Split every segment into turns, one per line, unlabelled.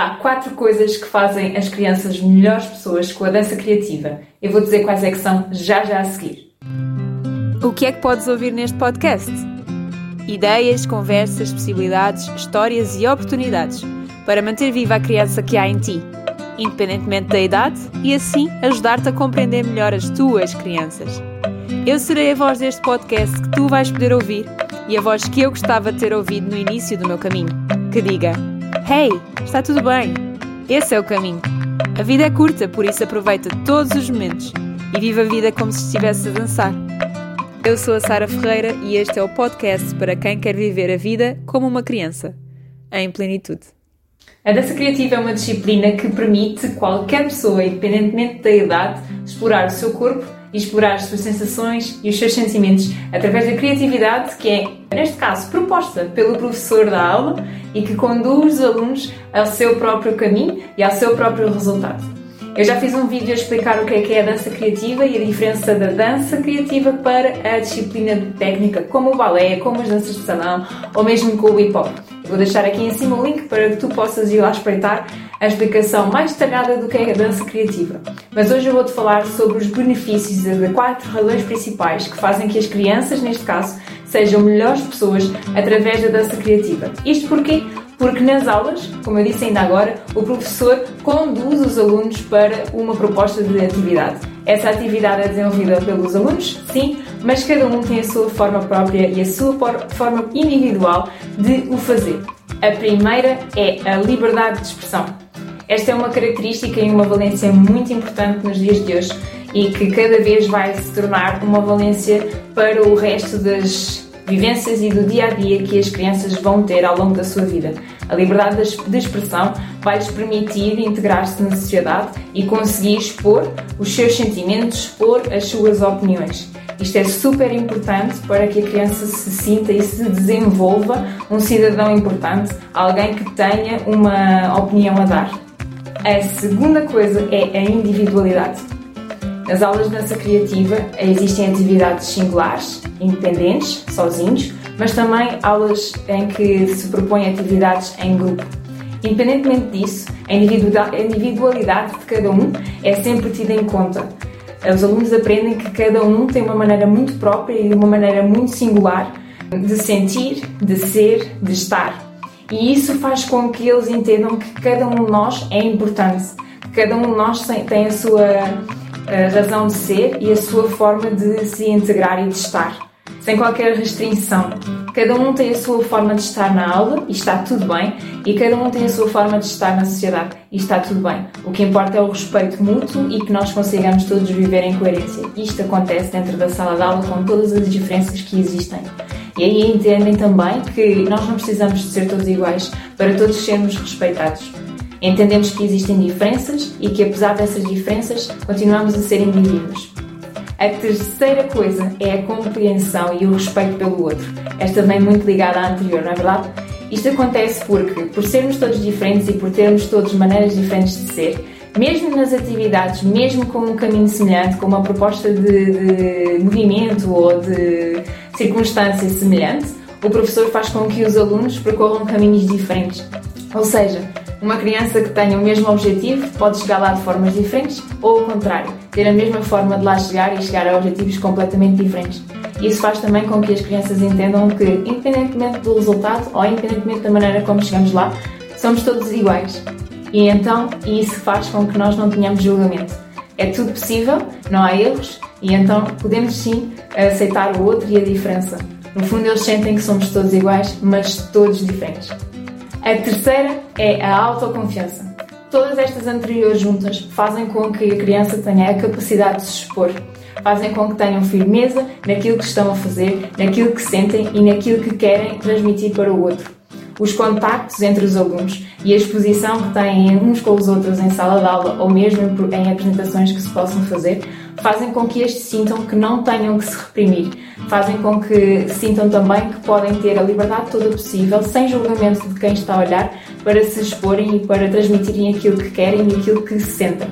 Há quatro coisas que fazem as crianças melhores pessoas com a dança criativa. Eu vou dizer quais é que são já já a seguir.
O que é que podes ouvir neste podcast? Ideias, conversas, possibilidades, histórias e oportunidades para manter viva a criança que há em ti, independentemente da idade, e assim ajudar-te a compreender melhor as tuas crianças. Eu serei a voz deste podcast que tu vais poder ouvir e a voz que eu gostava de ter ouvido no início do meu caminho, que diga Hey, está tudo bem. Esse é o caminho. A vida é curta, por isso aproveita todos os momentos e viva a vida como se estivesse a dançar. Eu sou a Sara Ferreira e este é o podcast para quem quer viver a vida como uma criança, em plenitude.
A dança criativa é uma disciplina que permite qualquer pessoa, independentemente da idade, explorar o seu corpo e explorar as suas sensações e os seus sentimentos através da criatividade que é, neste caso, proposta pelo professor da aula e que conduz os alunos ao seu próprio caminho e ao seu próprio resultado. Eu já fiz um vídeo a explicar o que é que é a dança criativa e a diferença da dança criativa para a disciplina técnica, como o balé, como as danças de salão ou mesmo com o hip hop. Vou deixar aqui em cima o link para que tu possas ir lá espreitar a explicação mais detalhada do que é a dança criativa. Mas hoje eu vou-te falar sobre os benefícios de quatro razões principais que fazem que as crianças, neste caso, sejam melhores pessoas através da dança criativa. Isto porquê? Porque nas aulas, como eu disse ainda agora, o professor conduz os alunos para uma proposta de atividade. Essa atividade é desenvolvida pelos alunos, sim, mas cada um tem a sua forma própria e a sua forma individual de o fazer. A primeira é a liberdade de expressão. Esta é uma característica e uma valência muito importante nos dias de hoje e que cada vez vai se tornar uma valência para o resto das vivências e do dia a dia que as crianças vão ter ao longo da sua vida. A liberdade de expressão vai-lhes permitir integrar-se na sociedade e conseguir expor os seus sentimentos, expor as suas opiniões. Isto é super importante para que a criança se sinta e se desenvolva um cidadão importante, alguém que tenha uma opinião a dar. A segunda coisa é a individualidade. Nas aulas de dança criativa existem atividades singulares, independentes, sozinhos, mas também aulas em que se propõem atividades em grupo. Independentemente disso, a individualidade de cada um é sempre tida em conta. Os alunos aprendem que cada um tem uma maneira muito própria e uma maneira muito singular de sentir, de ser, de estar. E isso faz com que eles entendam que cada um de nós é importante, cada um de nós tem a sua razão de ser e a sua forma de se integrar e de estar sem qualquer restrição. Cada um tem a sua forma de estar na aula e está tudo bem, e cada um tem a sua forma de estar na sociedade e está tudo bem. O que importa é o respeito mútuo e que nós consigamos todos viver em coerência. Isto acontece dentro da sala de aula com todas as diferenças que existem. E aí entendem também que nós não precisamos de ser todos iguais para todos sermos respeitados. Entendemos que existem diferenças e que, apesar dessas diferenças, continuamos a ser indivíduos. A terceira coisa é a compreensão e o respeito pelo outro. Esta vem muito ligada à anterior, não é verdade? Isto acontece porque, por sermos todos diferentes e por termos todos maneiras diferentes de ser, mesmo nas atividades, mesmo com um caminho semelhante, com uma proposta de, de movimento ou de circunstância semelhante, o professor faz com que os alunos percorram caminhos diferentes. Ou seja, uma criança que tenha o mesmo objetivo pode chegar lá de formas diferentes ou ao contrário, ter a mesma forma de lá chegar e chegar a objetivos completamente diferentes. Isso faz também com que as crianças entendam que, independentemente do resultado ou independentemente da maneira como chegamos lá, somos todos iguais. E então isso faz com que nós não tenhamos julgamento. É tudo possível, não há erros, e então podemos sim aceitar o outro e a diferença. No fundo, eles sentem que somos todos iguais, mas todos diferentes. A terceira é a autoconfiança. Todas estas anteriores juntas fazem com que a criança tenha a capacidade de se expor, fazem com que tenham firmeza naquilo que estão a fazer, naquilo que sentem e naquilo que querem transmitir para o outro. Os contactos entre os alunos e a exposição que têm uns com os outros em sala de aula ou mesmo em apresentações que se possam fazer fazem com que estes sintam que não tenham que se reprimir, fazem com que sintam também que podem ter a liberdade toda possível, sem julgamento de quem está a olhar, para se exporem e para transmitirem aquilo que querem e aquilo que sentem.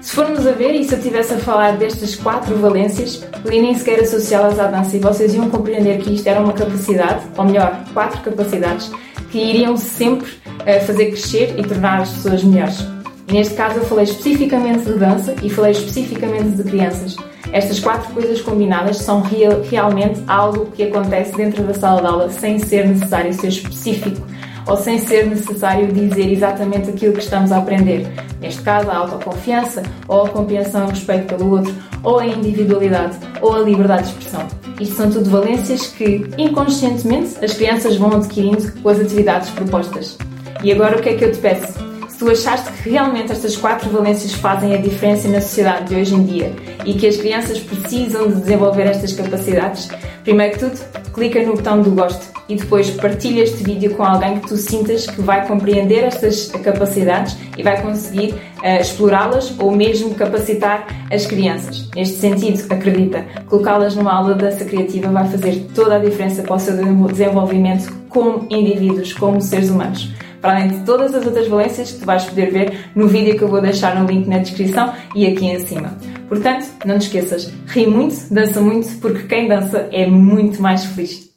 Se formos a ver, e se eu estivesse a falar destas quatro valências, podia nem sequer associá-las à dança e vocês iam compreender que isto era uma capacidade, ou melhor, quatro capacidades, que iriam sempre uh, fazer crescer e tornar as pessoas melhores. Neste caso eu falei especificamente de dança e falei especificamente de crianças. Estas quatro coisas combinadas são real, realmente algo que acontece dentro da sala de aula sem ser necessário ser específico ou sem ser necessário dizer exatamente aquilo que estamos a aprender. Neste caso, a autoconfiança, ou a compreensão e respeito pelo outro, ou a individualidade, ou a liberdade de expressão. Isto são tudo valências que, inconscientemente, as crianças vão adquirindo com as atividades propostas. E agora o que é que eu te peço? Se tu achaste que realmente estas quatro valências fazem a diferença na sociedade de hoje em dia e que as crianças precisam de desenvolver estas capacidades, primeiro que tudo, clica no botão do gosto e depois partilha este vídeo com alguém que tu sintas que vai compreender estas capacidades e vai conseguir uh, explorá-las ou mesmo capacitar as crianças. Neste sentido, acredita, colocá-las numa aula de dança criativa vai fazer toda a diferença para o seu desenvolvimento como indivíduos, como seres humanos para além de todas as outras valências que tu vais poder ver no vídeo que eu vou deixar no link na descrição e aqui em cima. Portanto, não te esqueças, ri muito, dança muito, porque quem dança é muito mais feliz.